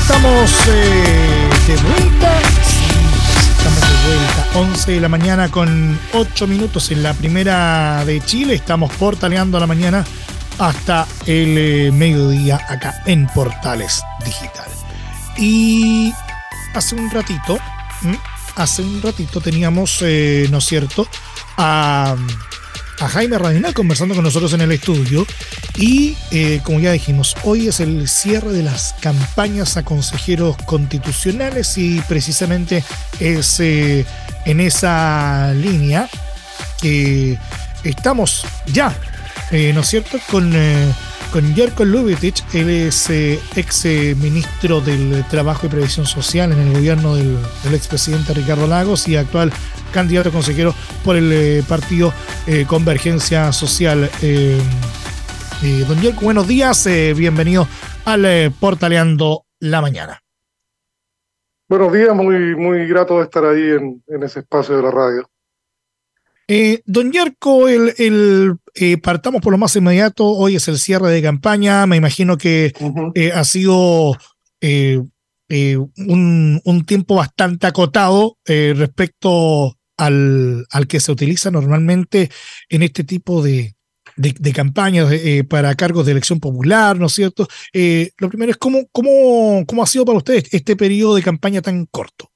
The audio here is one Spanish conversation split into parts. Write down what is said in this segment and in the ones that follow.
estamos eh, de vuelta. Estamos de vuelta. 11 de la mañana con 8 minutos en la primera de Chile. Estamos portaleando la mañana hasta el eh, mediodía acá en Portales Digital. Y hace un ratito, hace un ratito teníamos, eh, ¿no es cierto?, a a Jaime Radinal conversando con nosotros en el estudio. Y eh, como ya dijimos, hoy es el cierre de las campañas a consejeros constitucionales y precisamente es eh, en esa línea que estamos ya, eh, ¿no es cierto?, con con Jerko Lubitich, él es ex ministro del Trabajo y Previsión Social en el gobierno del, expresidente Ricardo Lagos y actual candidato consejero por el eh, partido Convergencia Social. don Jerko, buenos días, bienvenido al Portaleando la Mañana. Buenos días, muy, muy grato de estar ahí en, en ese espacio de la radio. Eh, don Yerko, el, eh, partamos por lo más inmediato. Hoy es el cierre de campaña. Me imagino que eh, ha sido un, un, tiempo bastante acotado respecto al, al, que se utiliza normalmente en este tipo de, de, campañas para cargos de elección popular, ¿no es cierto? lo primero es cómo, cómo, cómo ha sido para ustedes este periodo de campaña tan corto.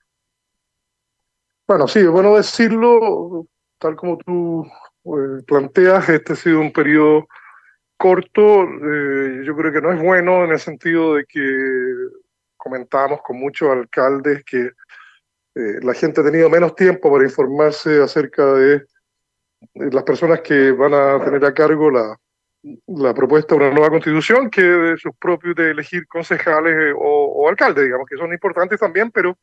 Bueno, sí, bueno decirlo, tal como tú eh, planteas, este ha sido un periodo corto. Eh, yo creo que no es bueno en el sentido de que comentábamos con muchos alcaldes que eh, la gente ha tenido menos tiempo para informarse acerca de, las personas que van a tener a cargo la, propuesta de una nueva constitución que de sus propios de elegir concejales o, o, alcaldes, digamos, que son importantes también, pero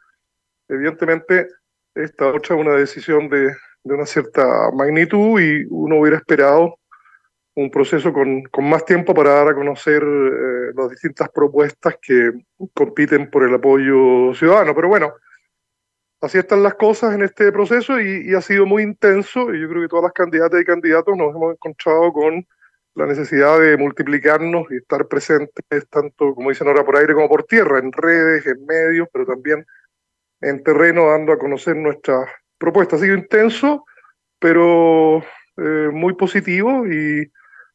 evidentemente esta otra es una decisión de, de una cierta magnitud y uno hubiera esperado un proceso con, con más tiempo para dar a conocer eh, las distintas propuestas que compiten por el apoyo ciudadano. Pero bueno, así están las cosas en este proceso y, ha sido muy intenso y yo creo que todas las candidatas y candidatos nos hemos encontrado con la necesidad de multiplicarnos y estar presentes tanto, como dicen ahora, por aire como por tierra, en redes, en medios, pero también en terreno, dando a conocer nuestras propuesta. Ha sido intenso, pero eh, muy positivo y,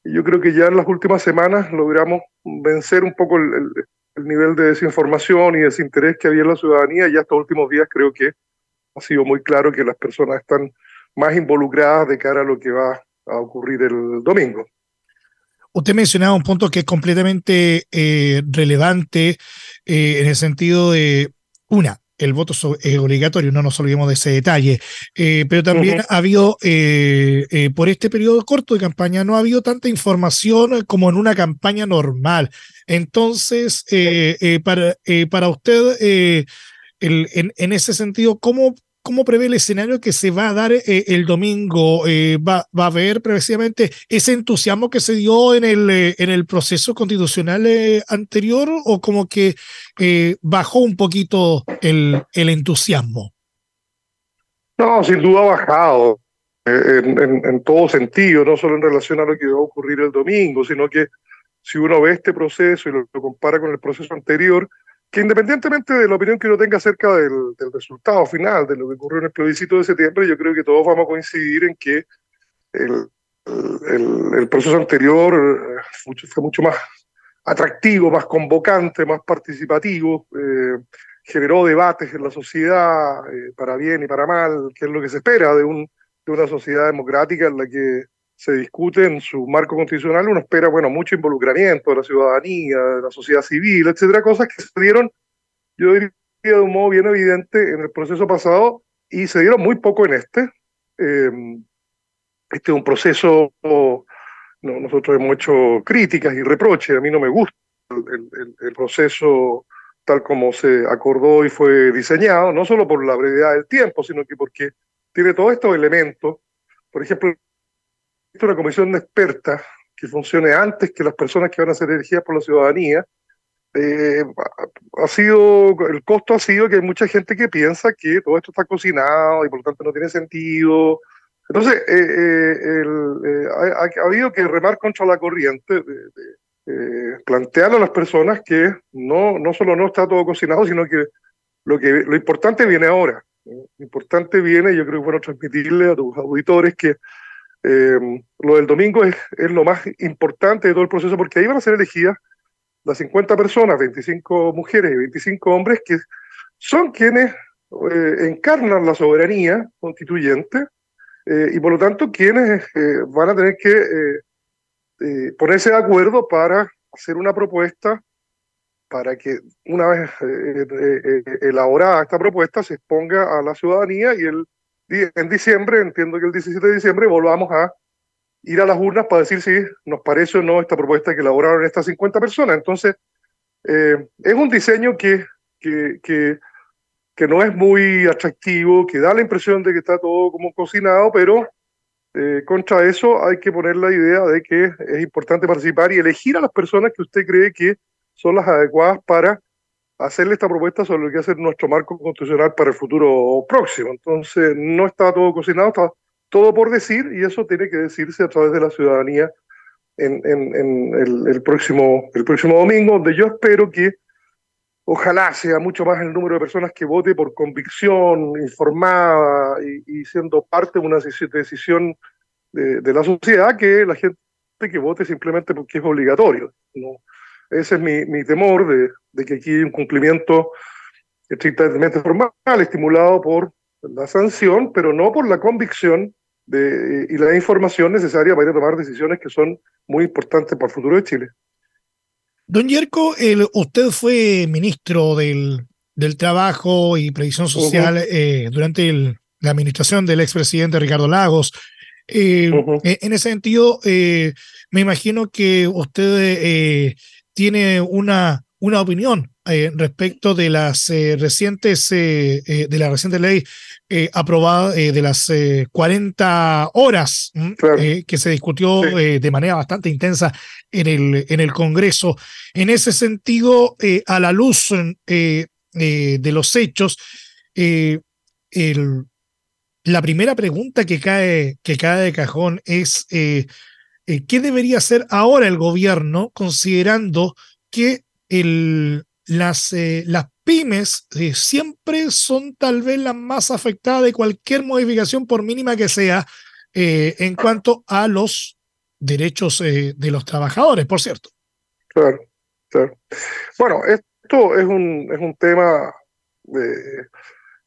yo creo que ya en las últimas semanas logramos vencer un poco el, nivel de desinformación y desinterés que había en la ciudadanía. Y estos últimos días creo que ha sido muy claro que las personas están más involucradas de cara a lo que va a ocurrir el domingo. Usted mencionaba un punto que es completamente eh, relevante eh, en el sentido de, una, el voto es obligatorio, no nos olvidemos de ese detalle. Eh, pero también ha habido, eh, por este periodo corto de campaña, no ha habido tanta información como en una campaña normal. Entonces, para, para usted, el, en, en, ese sentido, ¿cómo ¿Cómo prevé el escenario que se va a dar eh, el domingo? Eh, va, ¿Va a haber precisamente ese entusiasmo que se dio en el, eh, en el proceso constitucional anterior o como que bajó un poquito el, el entusiasmo? No, sin duda ha bajado en, en, todo sentido, no solo en relación a lo que va a ocurrir el domingo, sino que si uno ve este proceso y lo compara con el proceso anterior, que independientemente de la opinión que uno tenga acerca del, resultado final, de lo que ocurrió en el plebiscito de septiembre, yo creo que todos vamos a coincidir en que el, proceso anterior eh, fue mucho más atractivo, más convocante, más participativo, eh, generó debates en la sociedad, eh, para bien y para mal, que es lo que se espera de, de una sociedad democrática en la que se discute en su marco constitucional, uno espera, bueno, mucho involucramiento de la ciudadanía, de la sociedad civil, etcétera, cosas que se dieron, yo diría, de un modo bien evidente en el proceso pasado y se dieron muy poco en este. Em, este es un proceso, no, nosotros hemos hecho críticas y reproches, a mí no me gusta el, el proceso tal como se acordó y fue diseñado, no solo por la brevedad del tiempo, sino que porque tiene todos estos elementos. Por ejemplo, una comisión de expertas que funcione antes que las personas que van a ser elegidas por la ciudadanía, eh, ha sido, el costo ha sido que hay mucha gente que piensa que todo esto está cocinado y por lo tanto no tiene sentido. Entonces, eh, eh, ha, habido que remar contra la corriente eh, plantear a las personas que no, no solo no está todo cocinado, sino que lo, que lo importante viene ahora. Lo importante viene, yo creo que bueno transmitirle a tus auditores que eh, lo del domingo es, es, lo más importante de todo el proceso, porque ahí van a ser elegidas las 50 personas, 25 mujeres y 25 hombres, que son quienes eh, encarnan la soberanía constituyente eh, y por lo tanto quienes van a tener que ponerse de acuerdo para hacer una propuesta para que una vez elaborada esta propuesta se exponga a la ciudadanía y el en diciembre, entiendo que el 17 de diciembre, volvamos a ir a las urnas para decir si nos parece o no esta propuesta que elaboraron estas 50 personas. Entonces, eh, es un diseño que, que, que, no es muy atractivo, que da la impresión de que está todo como cocinado, pero eh, contra eso hay que poner la idea de que es importante participar y elegir a las personas que usted cree que son las adecuadas para hacerle esta propuesta sobre lo que hace nuestro marco constitucional para el futuro próximo. Entonces, no está todo cocinado, está todo por decir y eso tiene que decirse a través de la ciudadanía en, en, el, próximo, el próximo domingo, donde yo espero que ojalá sea mucho más el número de personas que vote por convicción, informada y, siendo parte de una decisión de, de, la sociedad que la gente que vote simplemente porque es obligatorio. ¿no? Ese es mi, mi temor de, de, que aquí hay un cumplimiento estrictamente formal, estimulado por la sanción, pero no por la convicción de, y la información necesaria para ir a tomar decisiones que son muy importantes para el futuro de Chile. Don Yerko, el, usted fue ministro del, del Trabajo y Previsión Social eh, durante el, la administración del expresidente Ricardo Lagos. Eh, En ese sentido, eh, me imagino que usted tiene una, una opinión eh, respecto de las eh, recientes, eh, de la reciente ley aprobada de las 40 horas que se discutió de manera bastante intensa en el, en el Congreso. En ese sentido, a la luz de los hechos, el, la primera pregunta que cae, que cae de cajón es eh, ¿qué debería hacer ahora el gobierno considerando que las, eh, las pymes eh, siempre son tal vez las más afectadas de cualquier modificación, por mínima que sea, en cuanto a los derechos de los trabajadores, por cierto? Claro, claro. Bueno, esto es un, es un tema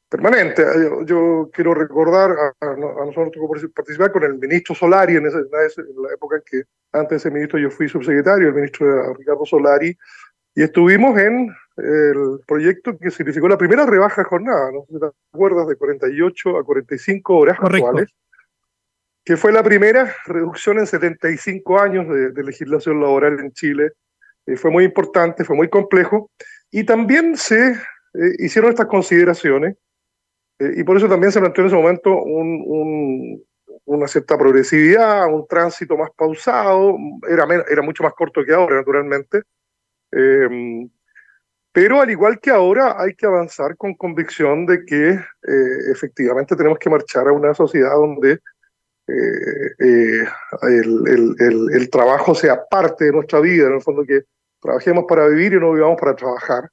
permanente. Yo, quiero recordar a, nosotros tocó participar con el ministro Solari en, esa, en, la época en que antes de ese ministro yo fui subsecretario, el ministro Ricardo Solari, y estuvimos en el proyecto que significó la primera rebaja de jornada, no sé si te acuerdas, de 48 a 45 horas actuales, que fue la primera reducción en 75 años de, legislación laboral en Chile. Eh, fue muy importante, fue muy complejo, y también se eh, hicieron estas consideraciones eh, y por eso también se planteó en ese momento un, una cierta progresividad, un tránsito más pausado, era, era mucho más corto que ahora, naturalmente. Eh, pero al igual que ahora, hay que avanzar con convicción de que eh, efectivamente tenemos que marchar a una sociedad donde el, el, el, el, trabajo sea parte de nuestra vida, en el fondo que trabajemos para vivir y no vivamos para trabajar.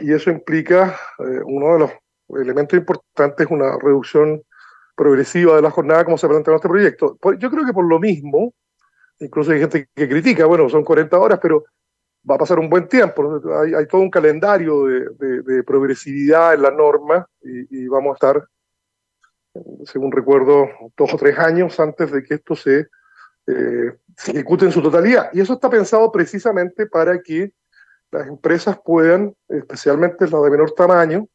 y eso implica uno de los elemento importante es una reducción progresiva de la jornada como se plantea en este proyecto. Yo creo que por lo mismo, incluso hay gente que critica, bueno, son 40 horas, pero va a pasar un buen tiempo. Hay, todo un calendario de, de, progresividad en la norma y, y, vamos a estar, según recuerdo, dos o tres años antes de que esto se, eh, se ejecute en su totalidad. Y eso está pensado precisamente para que las empresas puedan, especialmente las de menor tamaño,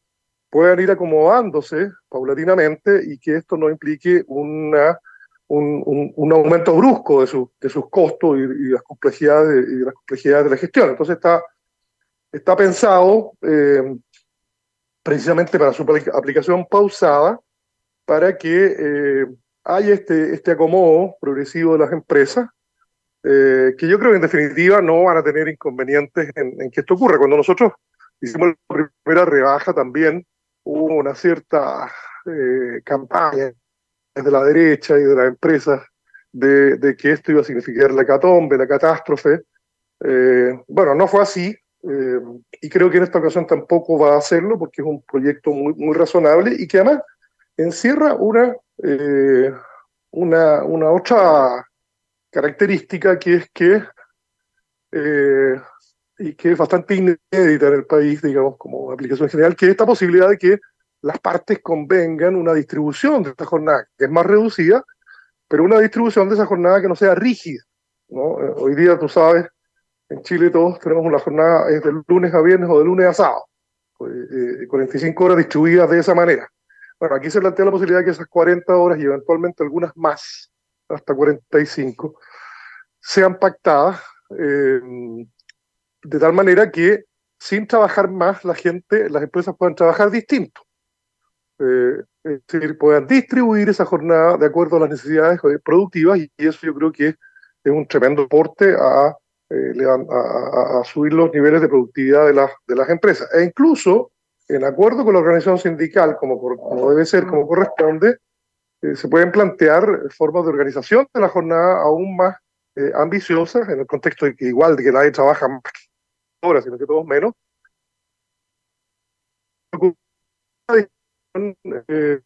puedan ir acomodándose paulatinamente y que esto no implique una, un, un, aumento brusco de, su, de sus costos y, las complejidades, y las complejidades de la gestión. Entonces está, está pensado eh, precisamente para su aplicación pausada para que eh, haya este, este acomodo progresivo de las empresas, eh, que yo creo que en definitiva no van a tener inconvenientes en, en que esto ocurra. Cuando nosotros hicimos la primera rebaja también, hubo una cierta eh, campaña desde la derecha y de las empresas de, de, que esto iba a significar la catombe, la catástrofe, bueno, no fue así, y creo que en esta ocasión tampoco va a hacerlo porque es un proyecto muy, muy razonable y que además encierra una, una, una otra característica que es que y que es bastante inédita en el país, digamos, como aplicación general, que es esta posibilidad de que las partes convengan una distribución de esta jornada, que es más reducida, pero una distribución de esa jornada que no sea rígida. ¿no? Eh, hoy día, tú sabes, en Chile todos tenemos una jornada es de lunes a viernes o de lunes a sábado, pues, 45 eh, horas distribuidas de esa manera. Bueno, aquí se plantea la posibilidad de que esas 40 horas y eventualmente algunas más, hasta 45, sean pactadas eh, de tal manera que sin trabajar más la gente, las empresas puedan trabajar distinto. Eh, es decir, puedan distribuir esa jornada de acuerdo a las necesidades productivas y eso yo creo que es, un tremendo aporte a, eh, a, subir los niveles de productividad de las, de las empresas. E incluso, en acuerdo con la organización sindical, como, como debe ser, como corresponde, eh, se pueden plantear formas de organización de la jornada aún más ambiciosas, en el contexto de que igual de que nadie trabaja más horas, sino que todos menos. Eh,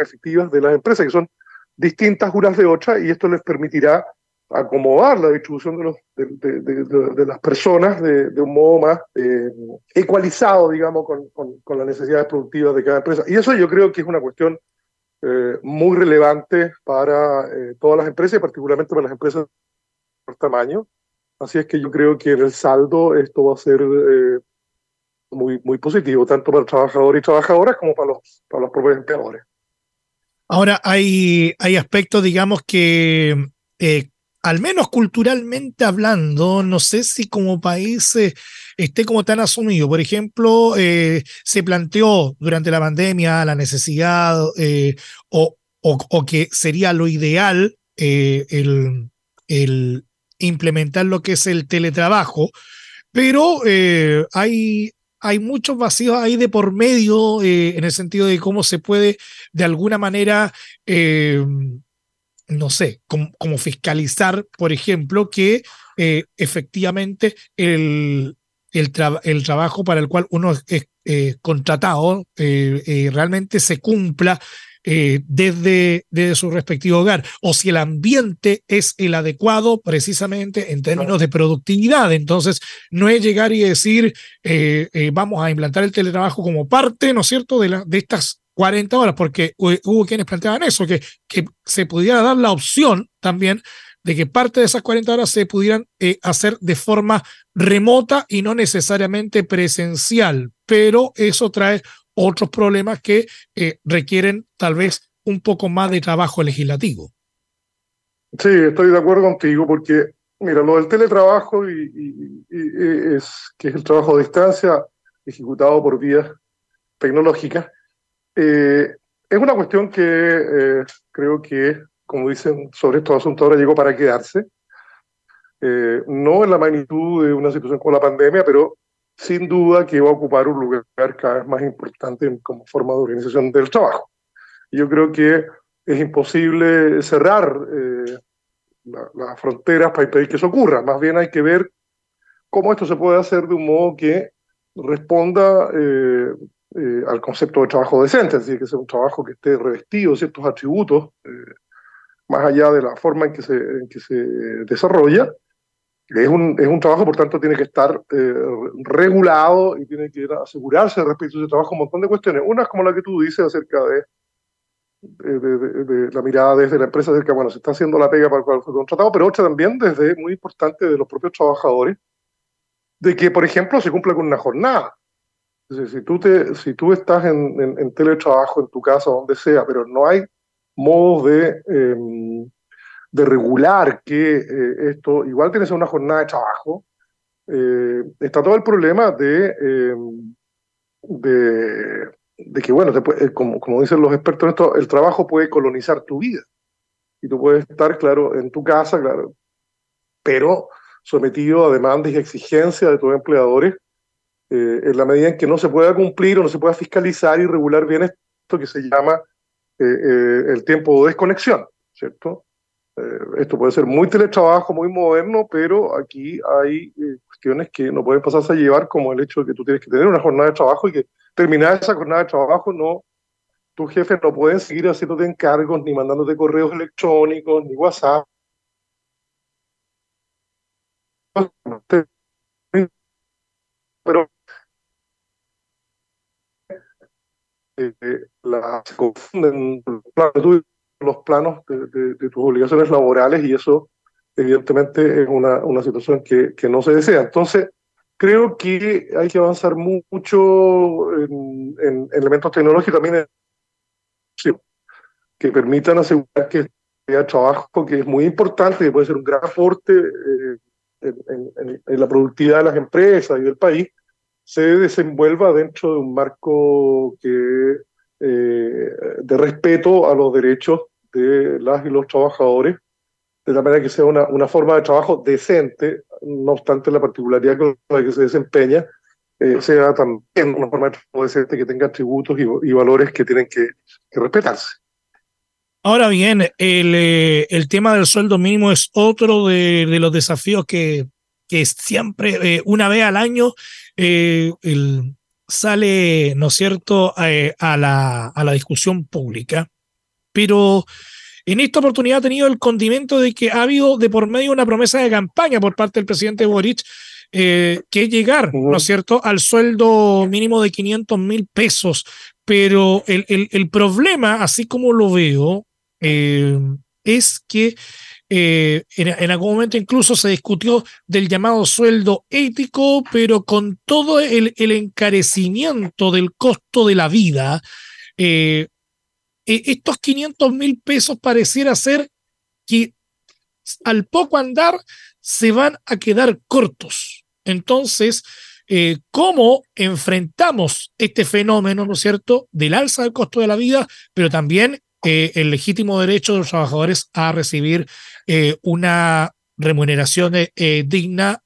efectivas de las empresas, que son distintas unas de otras, y esto les permitirá acomodar la distribución de, los, de, las personas de, un modo más eh, ecualizado, digamos, con, las necesidades productivas de cada empresa. Y eso yo creo que es una cuestión eh, muy relevante para todas las empresas, y particularmente para las empresas por tamaño, Así es que yo creo que en el saldo esto va a ser eh, muy, muy positivo, tanto para trabajadores y trabajadoras como para los, para los propios empleadores. Ahora, hay, hay aspectos, digamos, que eh, al menos culturalmente hablando, no sé si como país eh, esté como tan asumido. Por ejemplo, se planteó durante la pandemia la necesidad o, o, que sería lo ideal el, el implementar lo que es el teletrabajo, pero eh, hay, hay muchos vacíos ahí de por medio eh, en el sentido de cómo se puede de alguna manera, eh, no sé, como, fiscalizar, por ejemplo, que efectivamente el, el, el, trabajo para el cual uno es contratado realmente se cumpla eh, desde, su respectivo hogar, o si el ambiente es el adecuado precisamente en términos de productividad. Entonces, no es llegar y decir, eh, eh, vamos a implantar el teletrabajo como parte, ¿no es cierto?, de, estas 40 horas, porque hubo quienes planteaban eso, que, que se pudiera dar la opción también de que parte de esas 40 horas se pudieran hacer de forma remota y no necesariamente presencial, pero eso trae otros problemas que eh, requieren tal vez un poco más de trabajo legislativo. Sí, estoy de acuerdo contigo porque, mira, lo del teletrabajo y, es que es el trabajo a distancia ejecutado por vías tecnológicas, eh, es una cuestión que eh, creo que, como dicen sobre estos asuntos, ahora llegó para quedarse. no en la magnitud de una situación como la pandemia, pero sin duda que va a ocupar un lugar cada vez más importante como forma de organización del trabajo. Yo creo que es imposible cerrar eh, las fronteras para impedir que eso ocurra. Más bien hay que ver cómo esto se puede hacer de un modo que responda eh, eh, al concepto de trabajo decente, es decir, que sea un trabajo que esté revestido de ciertos atributos, más allá de la forma en que se, en que se desarrolla, es un, es un trabajo, por tanto, tiene que estar eh, regulado y tiene que asegurarse respecto a ese trabajo un montón de cuestiones. Una como la que tú dices acerca de, de, la mirada desde la empresa acerca, bueno, se está haciendo la pega para el cual fue contratado, pero otra también desde, muy importante, de los propios trabajadores, de que, por ejemplo, se cumpla con una jornada. si tú, te, si tú estás en, en, teletrabajo en tu casa, donde sea, pero no hay modos de... Em, de regular que eh, esto, igual tienes una jornada de trabajo, eh, está todo el problema de, eh, de, que, bueno, como, como dicen los expertos en esto, el trabajo puede colonizar tu vida. Y tú puedes estar, claro, en tu casa, claro, pero sometido a demandas y exigencias de tus empleadores en la medida en que no se pueda cumplir o no se pueda fiscalizar y regular bien esto que se llama el tiempo de desconexión, ¿cierto? Esto puede ser muy teletrabajo, muy moderno, pero aquí hay cuestiones que no pueden pasarse a llevar, como el hecho de que tú tienes que tener una jornada de trabajo y que terminada esa jornada de trabajo no tus jefes no pueden seguir haciéndote encargos, ni mandándote correos electrónicos, ni WhatsApp. Pero eh, la, se confunden los planos de, tus obligaciones laborales y eso evidentemente es una, una situación que, que, no se desea. Entonces, creo que hay que avanzar mucho en, en elementos tecnológicos también que permitan asegurar que haya trabajo que es muy importante, que puede ser un gran aporte eh, en, la productividad de las empresas y del país, se desenvuelva dentro de un marco que, eh, de respeto a los derechos de las y los trabajadores, de la manera que sea una, una forma de trabajo decente, no obstante la particularidad con la que se desempeña, eh, sea también una forma de trabajo decente que tenga atributos y, valores que tienen que respetarse. Ahora bien, el, eh, el, tema del sueldo mínimo es otro de, de los desafíos que, que siempre, eh, una vez al año, eh, el, sale, ¿no es cierto?, a, la, a la discusión pública. Pero en esta oportunidad ha tenido el condimento de que ha habido de por medio una promesa de campaña por parte del presidente Boric eh, que llegar, ¿no es cierto?, al sueldo mínimo de 500 mil pesos. Pero el, el, el, problema, así como lo veo, eh, es que eh, en, algún momento incluso se discutió del llamado sueldo ético, pero con todo el, encarecimiento del costo de la vida, eh, estos 500 mil pesos pareciera ser que al poco andar se van a quedar cortos. Entonces, cómo enfrentamos este fenómeno, ¿no es cierto?, del alza del costo de la vida, pero también eh, el legítimo derecho de los trabajadores a recibir eh, una remuneración eh, digna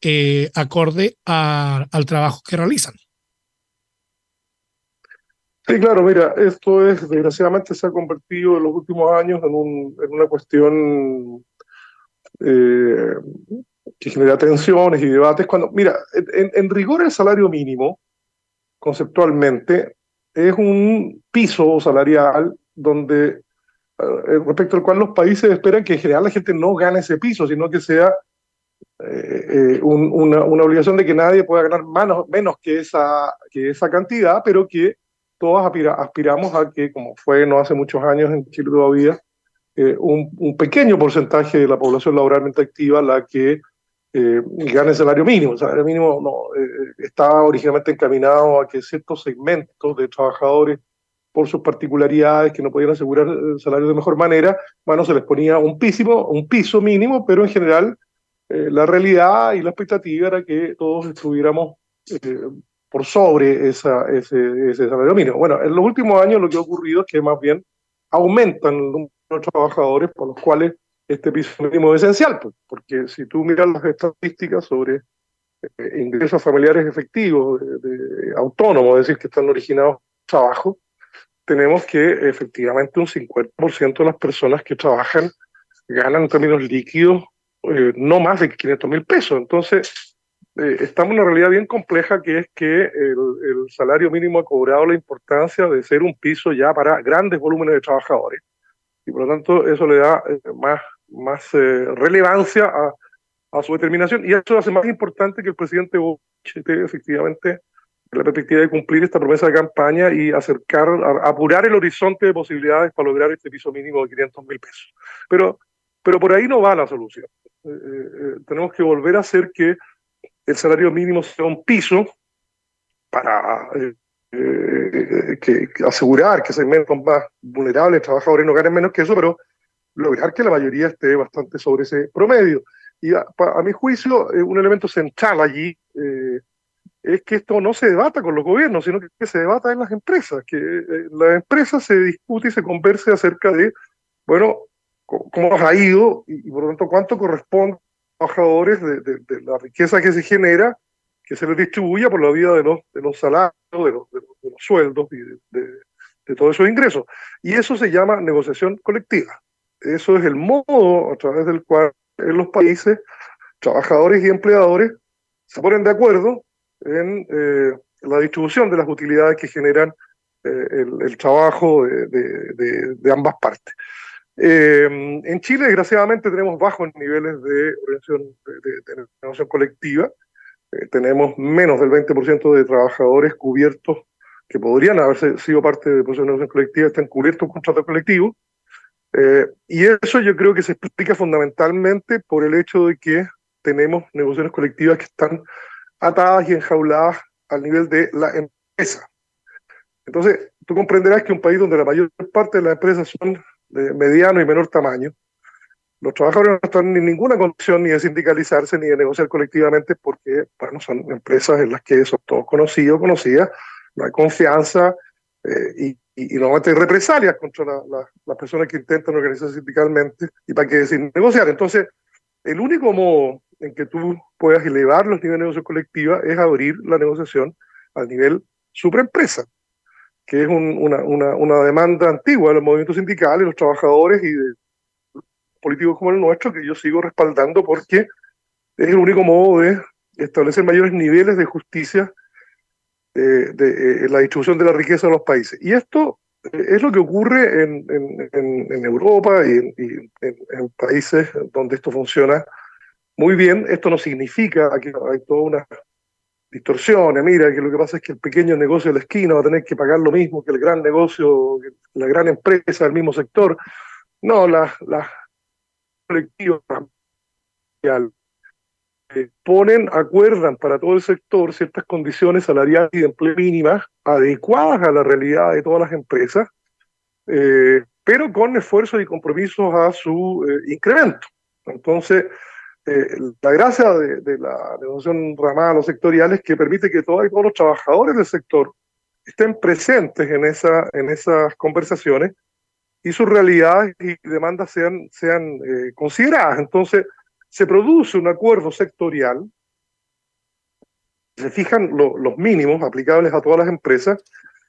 acorde al trabajo que realizan. Sí, claro, mira, esto es, desgraciadamente se ha convertido en los últimos años en, un, una cuestión que genera tensiones y debates. Cuando, mira, en, rigor el salario mínimo, conceptualmente, es un piso salarial donde eh, respecto al cual los países esperan que en general la gente no gane ese piso, sino que sea eh, eh, una, obligación de que nadie pueda ganar menos, menos que, esa, que esa cantidad, pero que todos aspiramos a que, como fue no hace muchos años en Chile todavía, un, un, pequeño porcentaje de la población laboralmente activa la que gane el salario mínimo. El salario mínimo no, estaba originalmente encaminado a que ciertos segmentos de trabajadores por sus particularidades, que no podían asegurar el salario de mejor manera, bueno, se les ponía un, písimo, un piso mínimo, pero en general eh, la realidad y la expectativa era que todos estuviéramos eh, por sobre ese, ese, salario mínimo. Bueno, en los últimos años lo que ha ocurrido es que más bien aumentan el número de trabajadores por los cuales este piso mínimo es esencial, pues, porque si tú miras las estadísticas sobre eh, ingresos familiares efectivos autónomos, es decir, que están originados trabajo, tenemos que efectivamente un 50% de las personas que trabajan ganan en términos líquidos eh, no más de 500 mil pesos. Entonces, eh, estamos en una realidad bien compleja que es que el, salario mínimo ha cobrado la importancia de ser un piso ya para grandes volúmenes de trabajadores. Y por lo tanto, eso le da eh, más, más relevancia a, a, su determinación. Y eso hace más importante que el presidente Boric efectivamente la perspectiva de cumplir esta promesa de campaña y acercar, apurar el horizonte de posibilidades para lograr este piso mínimo de 500 mil pesos. Pero, pero por ahí no va la solución. Eh, eh, eh, tenemos que volver a hacer que el salario mínimo sea un piso para que, asegurar que segmentos más vulnerables, trabajadores no ganen menos que eso, pero lograr que la mayoría esté bastante sobre ese promedio. Y a, mi juicio, un elemento central allí es que esto no se debata con los gobiernos, sino que se debata en las empresas, que eh, las empresas se discute y se converse acerca de, bueno, cómo ha ido y, por lo tanto cuánto corresponde los trabajadores de, la riqueza que se genera, que se les distribuya por la vía de los, de los salarios, de los, de los sueldos y de, todos esos ingresos. Y eso se llama negociación colectiva. eso es el modo a través del cual en los países trabajadores y empleadores se ponen de acuerdo en eh, la distribución de las utilidades que generan eh, el, trabajo de, ambas partes. Eh, en Chile, desgraciadamente, tenemos bajos niveles de de, negociación colectiva. tenemos menos del 20% de trabajadores cubiertos que podrían haber sido parte de procesos de negociación colectiva, están cubiertos con contrato colectivo. y eso yo creo que se explica fundamentalmente por el hecho de que tenemos negociaciones colectivas que están atadas y enjauladas al nivel de la empresa. Entonces, tú comprenderás que un país donde la mayor parte de las empresas son de mediano y menor tamaño, los trabajadores no están en ninguna condición ni de sindicalizarse ni de negociar colectivamente porque, bueno, son empresas en las que son todos conocidos, conocidas, no hay confianza eh, y, y, normalmente hay represalias contra las personas que intentan organizarse sindicalmente y para qué decir negociar. Entonces, el único modo en que tú puedas elevar los niveles de negociación colectiva es abrir la negociación al nivel supraempresa, que es una, una, una, demanda antigua de los movimientos sindicales, los trabajadores y de políticos como el nuestro, que yo sigo respaldando porque es el único modo de establecer mayores niveles de justicia eh, de, eh, la distribución de la riqueza de los países. Y esto eh, es lo que ocurre en, en, en Europa y, en, países donde esto funciona muy bien, esto no significa que hay toda una distorsión, mira, que lo que pasa es que el pequeño negocio de la esquina va a tener que pagar lo mismo que el gran negocio, la gran empresa del mismo sector. No, las la colectivas eh, ponen, acuerdan para todo el sector ciertas condiciones salariales y de empleo mínimas adecuadas a la realidad de todas las empresas, eh, pero con esfuerzos y compromisos a su eh, incremento. Entonces, eh, la gracia de, la negociación ramada sectorial es que permite que todos, los trabajadores del sector estén presentes en, esa, en esas conversaciones y sus realidades y demandas sean, sean eh, consideradas. Entonces, se produce un acuerdo sectorial, se fijan los mínimos aplicables a todas las empresas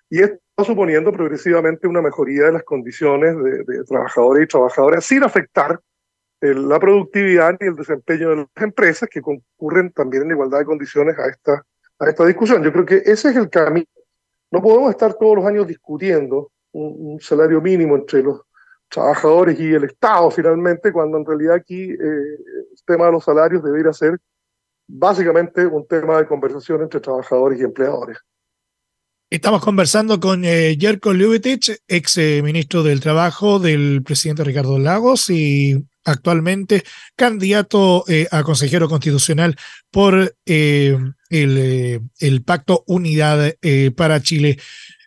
y esto está suponiendo progresivamente una mejoría de las condiciones de, de trabajadores y trabajadoras sin afectar la productividad y el desempeño de las empresas que concurren también en igualdad de condiciones a esta, a esta discusión. Yo creo que ese es el camino. No podemos estar todos los años discutiendo un, salario mínimo entre los trabajadores y el Estado finalmente, cuando en realidad aquí eh, el tema de los salarios debería ser básicamente un tema de conversación entre trabajadores y empleadores. Estamos conversando con eh, Jerko Ljubetich, ex eh, ministro del Trabajo del presidente Ricardo Lagos y actualmente candidato eh, a consejero constitucional por eh, el, el, Pacto Unidad para Chile.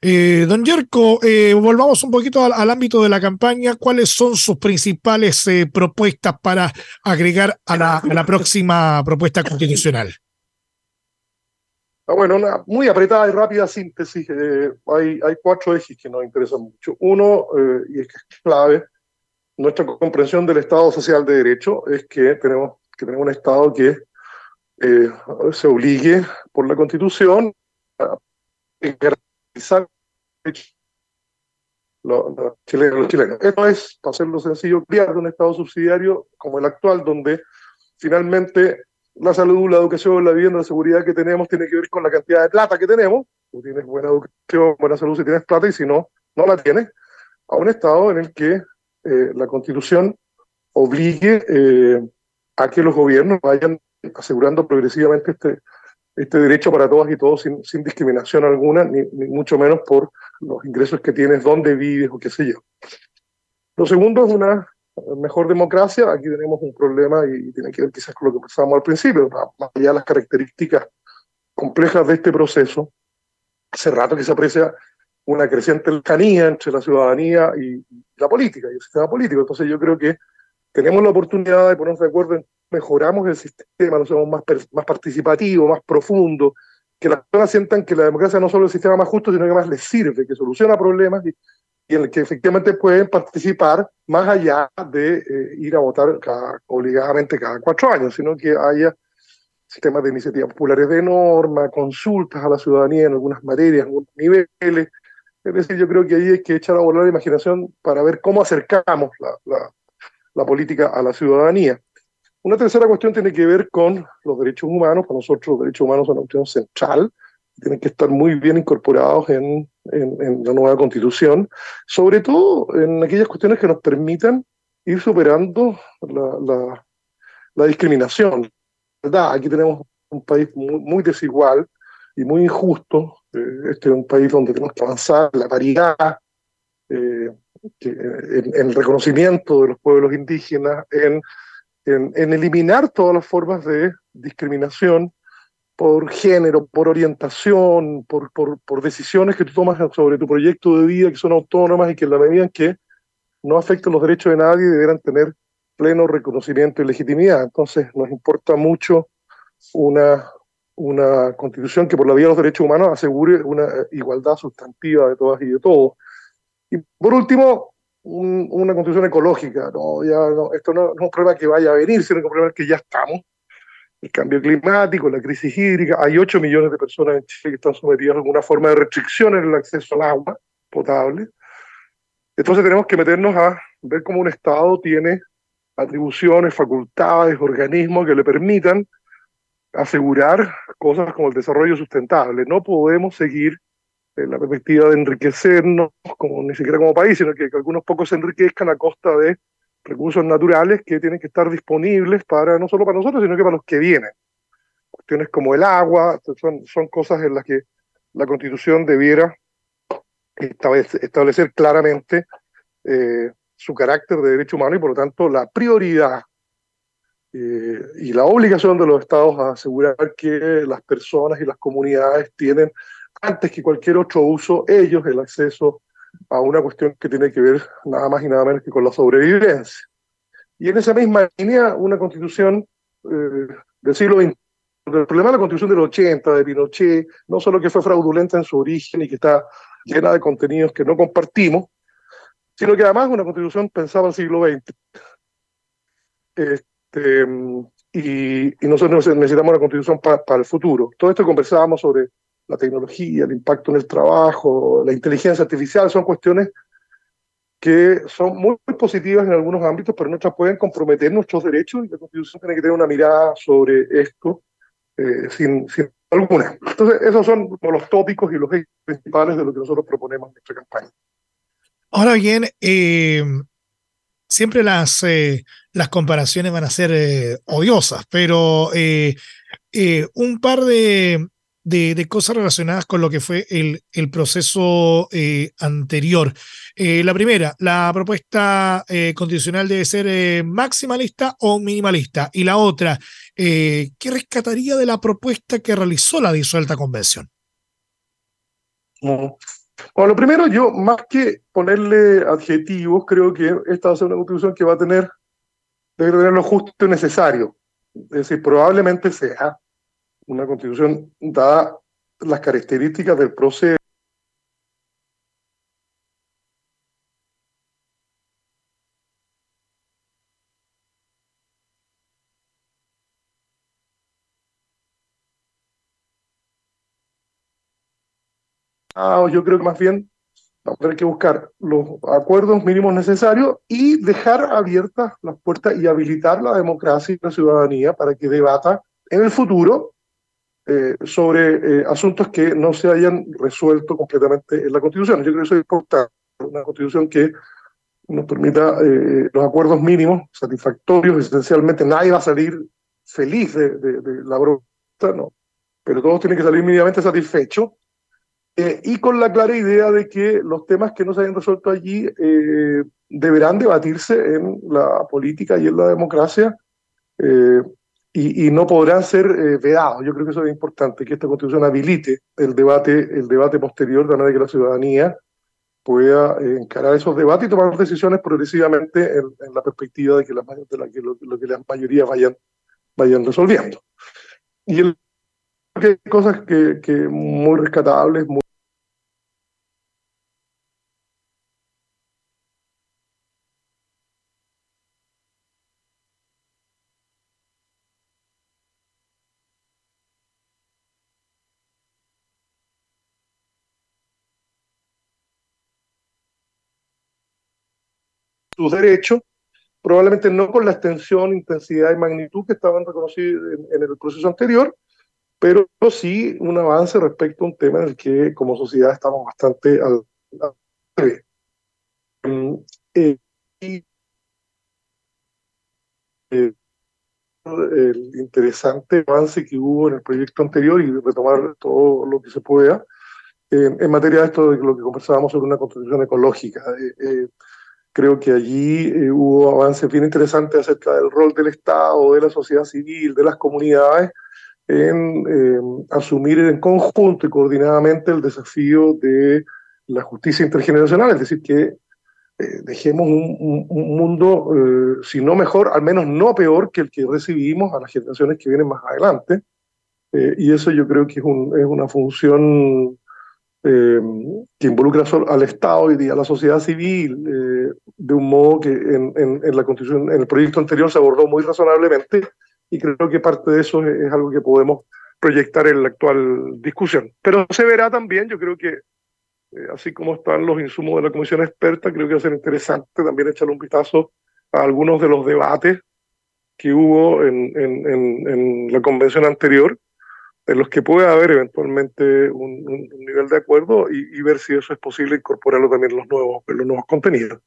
don Yerko, volvamos un poquito al, ámbito de la campaña. ¿Cuáles son sus principales propuestas para agregar a la, próxima propuesta constitucional? Ah, bueno, una muy apretada y rápida síntesis. Eh, hay, cuatro ejes que nos interesan mucho. Uno, eh, y es que es clave, nuestra comprensión del Estado social de derecho es que tenemos que tener un Estado que eh, se obligue por la Constitución a garantizar los, los chilenos. Esto es, para hacerlo sencillo, crear un Estado subsidiario como el actual, donde finalmente la salud, la educación, la vivienda, la seguridad que tenemos tiene que ver con la cantidad de plata que tenemos. Tú tienes buena educación, buena salud si tienes plata y si no, no la tienes. A un Estado en el que eh, la Constitución obligue eh, a que los gobiernos vayan asegurando progresivamente este, este derecho para todas y todos sin, sin discriminación alguna, ni, ni, mucho menos por los ingresos que tienes, dónde vives o qué sé yo. Lo segundo es una mejor democracia, aquí tenemos un problema y tiene que ver quizás con lo que pensábamos al principio, más allá de las características complejas de este proceso, hace rato que se aprecia una creciente lejanía entre la ciudadanía y la política y el sistema político. Entonces yo creo que tenemos la oportunidad de ponernos de acuerdo en mejoramos el sistema, lo hacemos más, más participativo, más profundo, que las personas sientan que la democracia no solo es el sistema más justo, sino que más les sirve, que soluciona problemas y, y en el que efectivamente pueden participar más allá de eh, ir a votar cada, obligadamente cada cuatro años, sino que haya sistemas de iniciativas populares de norma, consultas a la ciudadanía en algunas materias, en algunos niveles. Es decir, yo creo que ahí hay que echar a volar la imaginación para ver cómo acercamos la, la, la política a la ciudadanía. Una tercera cuestión tiene que ver con los derechos humanos. Para nosotros los derechos humanos son una cuestión central, tienen que estar muy bien incorporados en, en, la nueva constitución, sobre todo en aquellas cuestiones que nos permitan ir superando la, la, discriminación. Aquí tenemos un país muy, muy desigual y muy injusto. Eh, este es un país donde tenemos que avanzar la paridad, eh, en, el reconocimiento de los pueblos indígenas, en, en, eliminar todas las formas de discriminación por género, por orientación, por, por, por, decisiones que tú tomas sobre tu proyecto de vida que son autónomas y que en la medida en que no afectan los derechos de nadie deberán tener pleno reconocimiento y legitimidad. Entonces nos importa mucho una, una constitución que por la vía de los derechos humanos asegure una igualdad sustantiva de todas y de todos. Y por último, una constitución ecológica. ¿no? Ya, esto no, es un problema que vaya a venir, sino que un problema que ya estamos. El cambio climático, la crisis hídrica. Hay 8 millones de personas en Chile que están sometidas a alguna forma de restricción en el acceso al agua potable. Entonces tenemos que meternos a ver cómo un Estado tiene atribuciones, facultades, organismos que le permitan asegurar cosas como el desarrollo sustentable. No podemos seguir en la perspectiva de enriquecernos, como, ni siquiera como país, sino que, algunos pocos se enriquezcan a costa de recursos naturales que tienen que estar disponibles para no solo para nosotros, sino que para los que vienen. Cuestiones como el agua, son, son cosas en las que la Constitución debiera establecer claramente eh, su carácter de derecho humano y por lo tanto la prioridad eh, y la obligación de los estados a asegurar que las personas y las comunidades tienen, antes que cualquier otro uso, ellos el acceso a una cuestión que tiene que ver nada más y nada menos que con la sobrevivencia. Y en esa misma línea, una constitución eh, del siglo XX, el problema de la constitución del 80, de Pinochet, no solo que fue fraudulenta en su origen y que está llena de contenidos que no compartimos, sino que además una constitución pensada el siglo XX. Este, y, nosotros necesitamos una constitución para el futuro. Todo esto conversábamos sobre la tecnología, el impacto en el trabajo, la inteligencia artificial, son cuestiones que son muy, positivas en algunos ámbitos, pero nuestras pueden comprometer nuestros derechos y la Constitución tiene que tener una mirada sobre esto eh, sin, sin alguna. Entonces, esos son los tópicos y los principales de lo que nosotros proponemos en nuestra campaña. Ahora bien, eh, siempre las, eh, las comparaciones van a ser eh, odiosas, pero eh, un par de, de, cosas relacionadas con lo que fue el, el proceso anterior. la primera, la propuesta constitucional debe ser maximalista o minimalista. Y la otra, ¿qué rescataría de la propuesta que realizó la disuelta convención? Bueno, lo primero, yo más que ponerle adjetivos, creo que esta va a ser una constitución que va a tener, debe tener lo justo y necesario. Es decir, probablemente sea una constitución dada las características del proceso Ah, yo creo que más bien vamos a tener que buscar los acuerdos mínimos necesarios y dejar abiertas las puertas y habilitar la democracia y la ciudadanía para que debata en el futuro eh, sobre eh, asuntos que no se hayan resuelto completamente en la Constitución. Yo creo que eso es importante, una Constitución que nos permita eh, los acuerdos mínimos satisfactorios, esencialmente nadie va a salir feliz de, de la propuesta, no, pero todos tienen que salir mínimamente satisfechos eh, y con la clara idea de que los temas que no se hayan resuelto allí eh, deberán debatirse en la política y en la democracia eh, y, y, no podrán ser vedados. Yo creo que eso es importante, que esta constitución habilite el debate, el debate posterior de manera que la ciudadanía pueda encarar esos debates y tomar decisiones progresivamente en, la perspectiva de que, la, de la, que lo, que las mayorías vayan, vayan resolviendo. Y el que hay cosas que, que muy rescatables, muy sus derechos probablemente no con la extensión, intensidad y magnitud que estaban reconocidos en, el proceso anterior, pero sí un avance respecto a un tema en el que como sociedad estamos bastante al, mm, eh, y, eh, el interesante avance que hubo en el proyecto anterior y retomar todo lo que se pueda en materia de esto de lo que conversábamos sobre una constitución ecológica. Eh, eh, creo que allí eh, hubo avances bien interesantes acerca del rol del Estado, de la sociedad civil, de las comunidades, en asumir en conjunto y coordinadamente el desafío de la justicia intergeneracional, es decir, que dejemos un, un mundo, si no mejor, al menos no peor que el que recibimos a las generaciones que vienen más adelante. y eso yo creo que es, un, es una función eh, que involucra al Estado y a la sociedad civil eh, de un modo que en, en, la constitución, en el proyecto anterior se abordó muy razonablemente y creo que parte de eso es, algo que podemos proyectar en la actual discusión. Pero se verá también, yo creo que eh, así como están los insumos de la comisión experta, creo que va a ser interesante también echarle un vistazo a algunos de los debates que hubo en, en la convención anterior en los que pueda haber eventualmente un, nivel de acuerdo y, ver si eso es posible incorporarlo también en los nuevos, en los nuevos contenidos.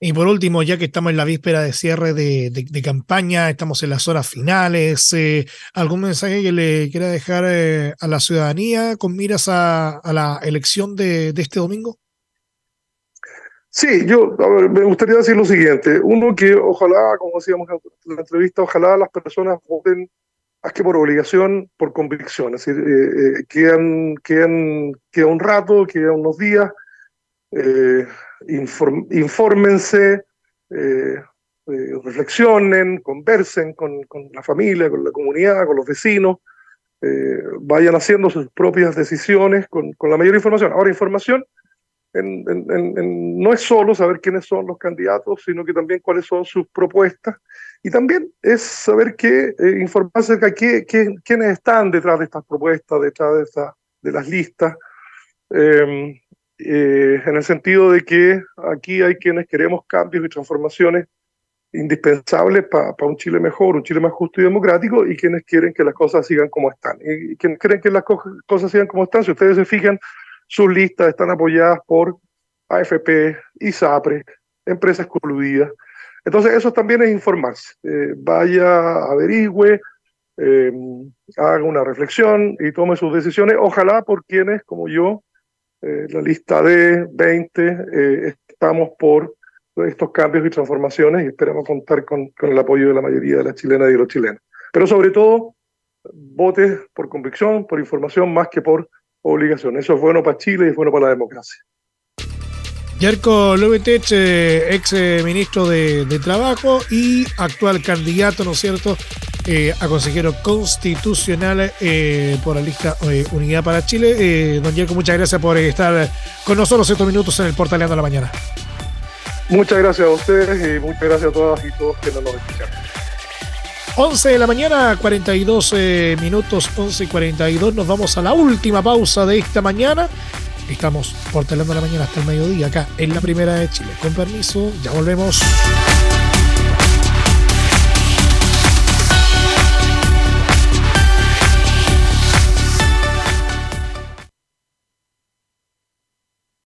Y por último, ya que estamos en la víspera de cierre de, campaña, estamos en las horas finales, eh, ¿algún mensaje que le quiera dejar eh, a la ciudadanía con miras a, la elección de, este domingo? Sí, yo me gustaría decir lo siguiente. Uno, que ojalá, como decíamos en la entrevista, ojalá las personas voten más que por obligación, por convicción. Es decir, eh, eh, quedan, quedan, queda un rato, quedan unos días, eh, infórmense, reflexionen, conversen con, con, la familia, con la comunidad, con los vecinos, vayan haciendo sus propias decisiones con, con la mayor información. Ahora, información no es solo saber quiénes son los candidatos, sino que también cuáles son sus propuestas. Y también es saber qué, eh, informar acerca de qué, quiénes están detrás de estas propuestas, detrás de, esta, de las listas, em, eh, en el sentido de que aquí hay quienes queremos cambios y transformaciones indispensables para un Chile mejor, un Chile más justo y democrático, y quienes quieren que las cosas sigan como están. Y quienes quieren que las cosas sigan como están, si ustedes se fijan, sus listas están apoyadas por AFP, ISAPRE, empresas coludidas. Entonces, eso también es informarse. Eh, vaya, averigüe, eh, haga una reflexión y tome sus decisiones. Ojalá por quienes, como yo, eh, la lista de 20, estamos por estos cambios y transformaciones y esperamos contar con, con el apoyo de la mayoría de las chilenas y de los chilenos. Pero sobre todo, vote por convicción, por información, más que por obligación. Eso es bueno para Chile y es bueno para la democracia. Yerko Lubitech, eh, ex eh, ministro de, Trabajo y actual candidato, ¿no es cierto?, eh, a consejero constitucional por la lista Unidad para Chile. don Yerko, muchas gracias por estar con nosotros estos minutos en el Portaleando la Mañana. Muchas gracias a ustedes y muchas gracias a todas y todos que nos escuchan. 11 de la mañana, 42 minutos, 11 y 42. Nos vamos a la última pausa de esta mañana. Estamos por de la mañana hasta el mediodía acá en la primera de Chile. Con permiso, ya volvemos.